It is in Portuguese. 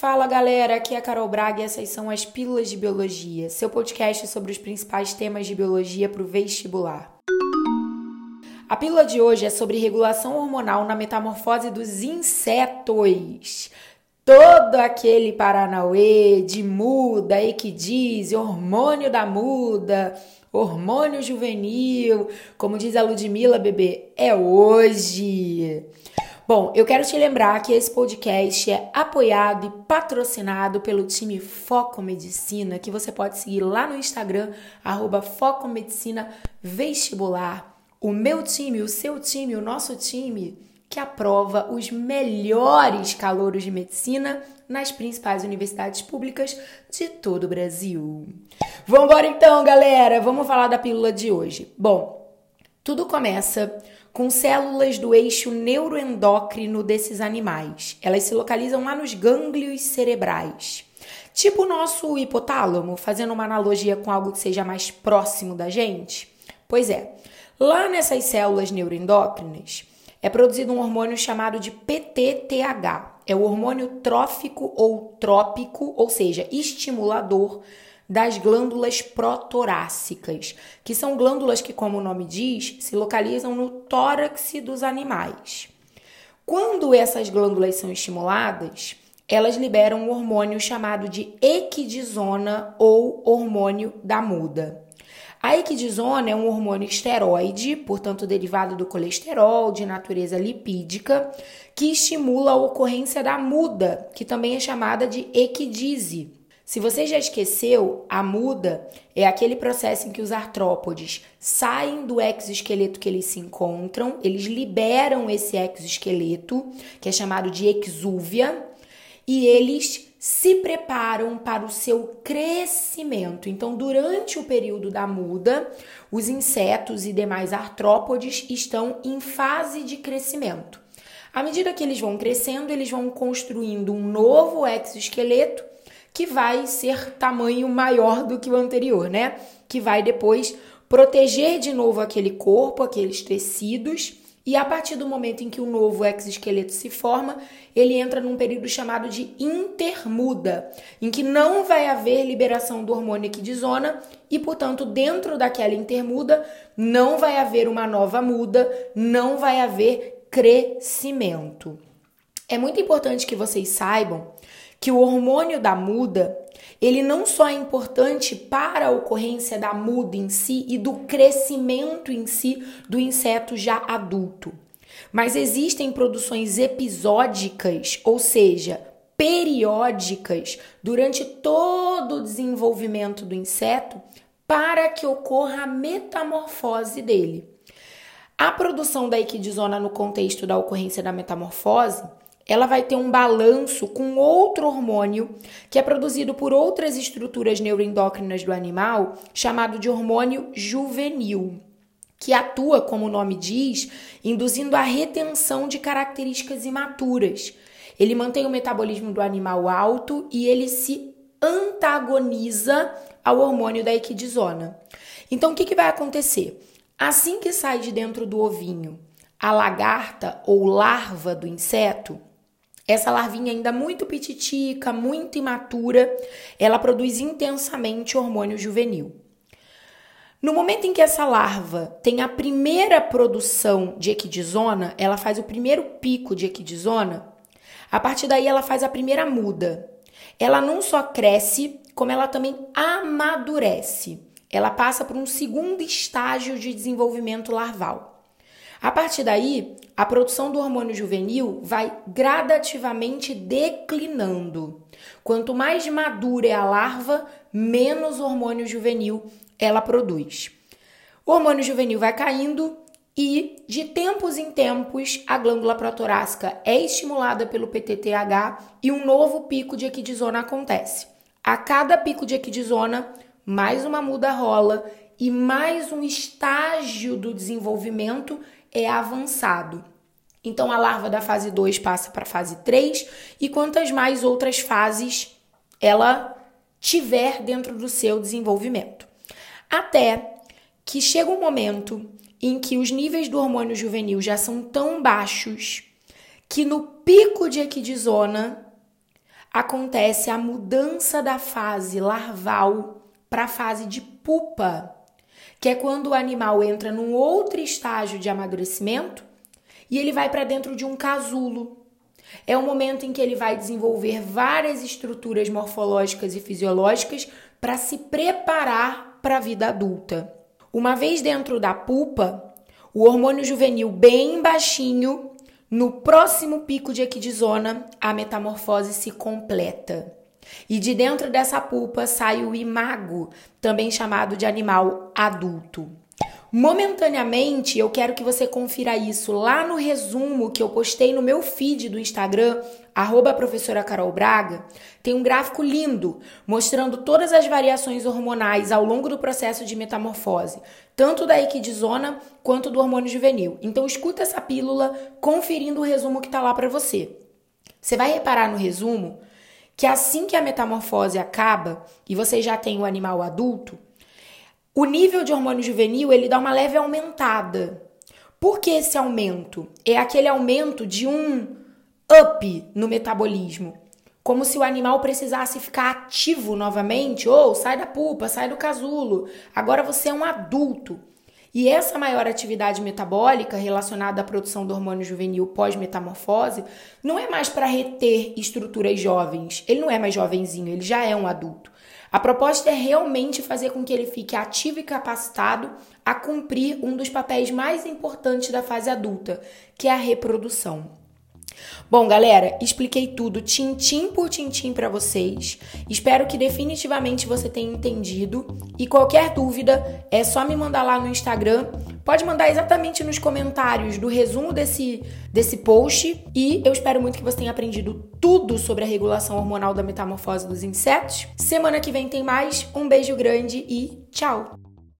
Fala galera, aqui é a Carol Braga e essas são as Pílulas de Biologia, seu podcast sobre os principais temas de biologia para o vestibular. A pílula de hoje é sobre regulação hormonal na metamorfose dos insetos. Todo aquele paranauê de muda, equidise, hormônio da muda, hormônio juvenil, como diz a Ludmilla, bebê, é hoje. Bom, eu quero te lembrar que esse podcast é apoiado e patrocinado pelo time Foco Medicina, que você pode seguir lá no Instagram, arroba Foco Medicina Vestibular. O meu time, o seu time, o nosso time, que aprova os melhores calouros de medicina nas principais universidades públicas de todo o Brasil. Vamos então, galera! Vamos falar da pílula de hoje. Bom, tudo começa com células do eixo neuroendócrino desses animais. Elas se localizam lá nos gânglios cerebrais. Tipo o nosso hipotálamo, fazendo uma analogia com algo que seja mais próximo da gente. Pois é, lá nessas células neuroendócrinas é produzido um hormônio chamado de PTTH. É o hormônio trófico ou trópico, ou seja, estimulador das glândulas protorácicas, que são glândulas que, como o nome diz, se localizam no tórax dos animais. Quando essas glândulas são estimuladas, elas liberam um hormônio chamado de equidizona ou hormônio da muda. A equidizona é um hormônio esteroide, portanto derivado do colesterol, de natureza lipídica, que estimula a ocorrência da muda, que também é chamada de equidise. Se você já esqueceu, a muda é aquele processo em que os artrópodes saem do exoesqueleto que eles se encontram, eles liberam esse exoesqueleto, que é chamado de exúvia, e eles se preparam para o seu crescimento. Então, durante o período da muda, os insetos e demais artrópodes estão em fase de crescimento. À medida que eles vão crescendo, eles vão construindo um novo exoesqueleto que vai ser tamanho maior do que o anterior, né? Que vai depois proteger de novo aquele corpo, aqueles tecidos, e a partir do momento em que o novo exoesqueleto se forma, ele entra num período chamado de intermuda, em que não vai haver liberação do hormônio equidizona e, portanto, dentro daquela intermuda não vai haver uma nova muda, não vai haver crescimento. É muito importante que vocês saibam que o hormônio da muda, ele não só é importante para a ocorrência da muda em si e do crescimento em si do inseto já adulto, mas existem produções episódicas, ou seja, periódicas durante todo o desenvolvimento do inseto para que ocorra a metamorfose dele. A produção da equidizona no contexto da ocorrência da metamorfose ela vai ter um balanço com outro hormônio que é produzido por outras estruturas neuroendócrinas do animal, chamado de hormônio juvenil, que atua, como o nome diz, induzindo a retenção de características imaturas. Ele mantém o metabolismo do animal alto e ele se antagoniza ao hormônio da equidizona. Então, o que, que vai acontecer? Assim que sai de dentro do ovinho a lagarta ou larva do inseto, essa larvinha ainda muito pititica, muito imatura, ela produz intensamente hormônio juvenil. No momento em que essa larva tem a primeira produção de equidizona, ela faz o primeiro pico de equidizona, a partir daí ela faz a primeira muda. Ela não só cresce, como ela também amadurece. Ela passa por um segundo estágio de desenvolvimento larval. A partir daí, a produção do hormônio juvenil vai gradativamente declinando. Quanto mais madura é a larva, menos hormônio juvenil ela produz. O hormônio juvenil vai caindo e, de tempos em tempos, a glândula protorácica é estimulada pelo PTTH e um novo pico de equidizona acontece. A cada pico de equidizona, mais uma muda rola e mais um estágio do desenvolvimento é avançado. Então a larva da fase 2 passa para a fase 3 e quantas mais outras fases ela tiver dentro do seu desenvolvimento. Até que chega um momento em que os níveis do hormônio juvenil já são tão baixos que no pico de equidizona acontece a mudança da fase larval para a fase de pupa, que é quando o animal entra num outro estágio de amadurecimento e ele vai para dentro de um casulo. É o momento em que ele vai desenvolver várias estruturas morfológicas e fisiológicas para se preparar para a vida adulta. Uma vez dentro da pupa, o hormônio juvenil bem baixinho, no próximo pico de equidizona, a metamorfose se completa. E de dentro dessa pulpa sai o imago, também chamado de animal adulto. Momentaneamente, eu quero que você confira isso lá no resumo que eu postei no meu feed do Instagram, arroba professora Carol Braga. Tem um gráfico lindo mostrando todas as variações hormonais ao longo do processo de metamorfose, tanto da equidizona quanto do hormônio juvenil. Então escuta essa pílula conferindo o resumo que está lá para você. Você vai reparar no resumo que assim que a metamorfose acaba e você já tem o animal adulto, o nível de hormônio juvenil ele dá uma leve aumentada. Por que esse aumento? É aquele aumento de um up no metabolismo. Como se o animal precisasse ficar ativo novamente, ou sai da pupa, sai do casulo. Agora você é um adulto. E essa maior atividade metabólica relacionada à produção do hormônio juvenil pós-metamorfose não é mais para reter estruturas jovens. Ele não é mais jovenzinho, ele já é um adulto. A proposta é realmente fazer com que ele fique ativo e capacitado a cumprir um dos papéis mais importantes da fase adulta, que é a reprodução. Bom, galera, expliquei tudo tintim por tintim para vocês. Espero que definitivamente você tenha entendido. E qualquer dúvida, é só me mandar lá no Instagram. Pode mandar exatamente nos comentários do resumo desse, desse post. E eu espero muito que você tenha aprendido tudo sobre a regulação hormonal da metamorfose dos insetos. Semana que vem tem mais. Um beijo grande e tchau!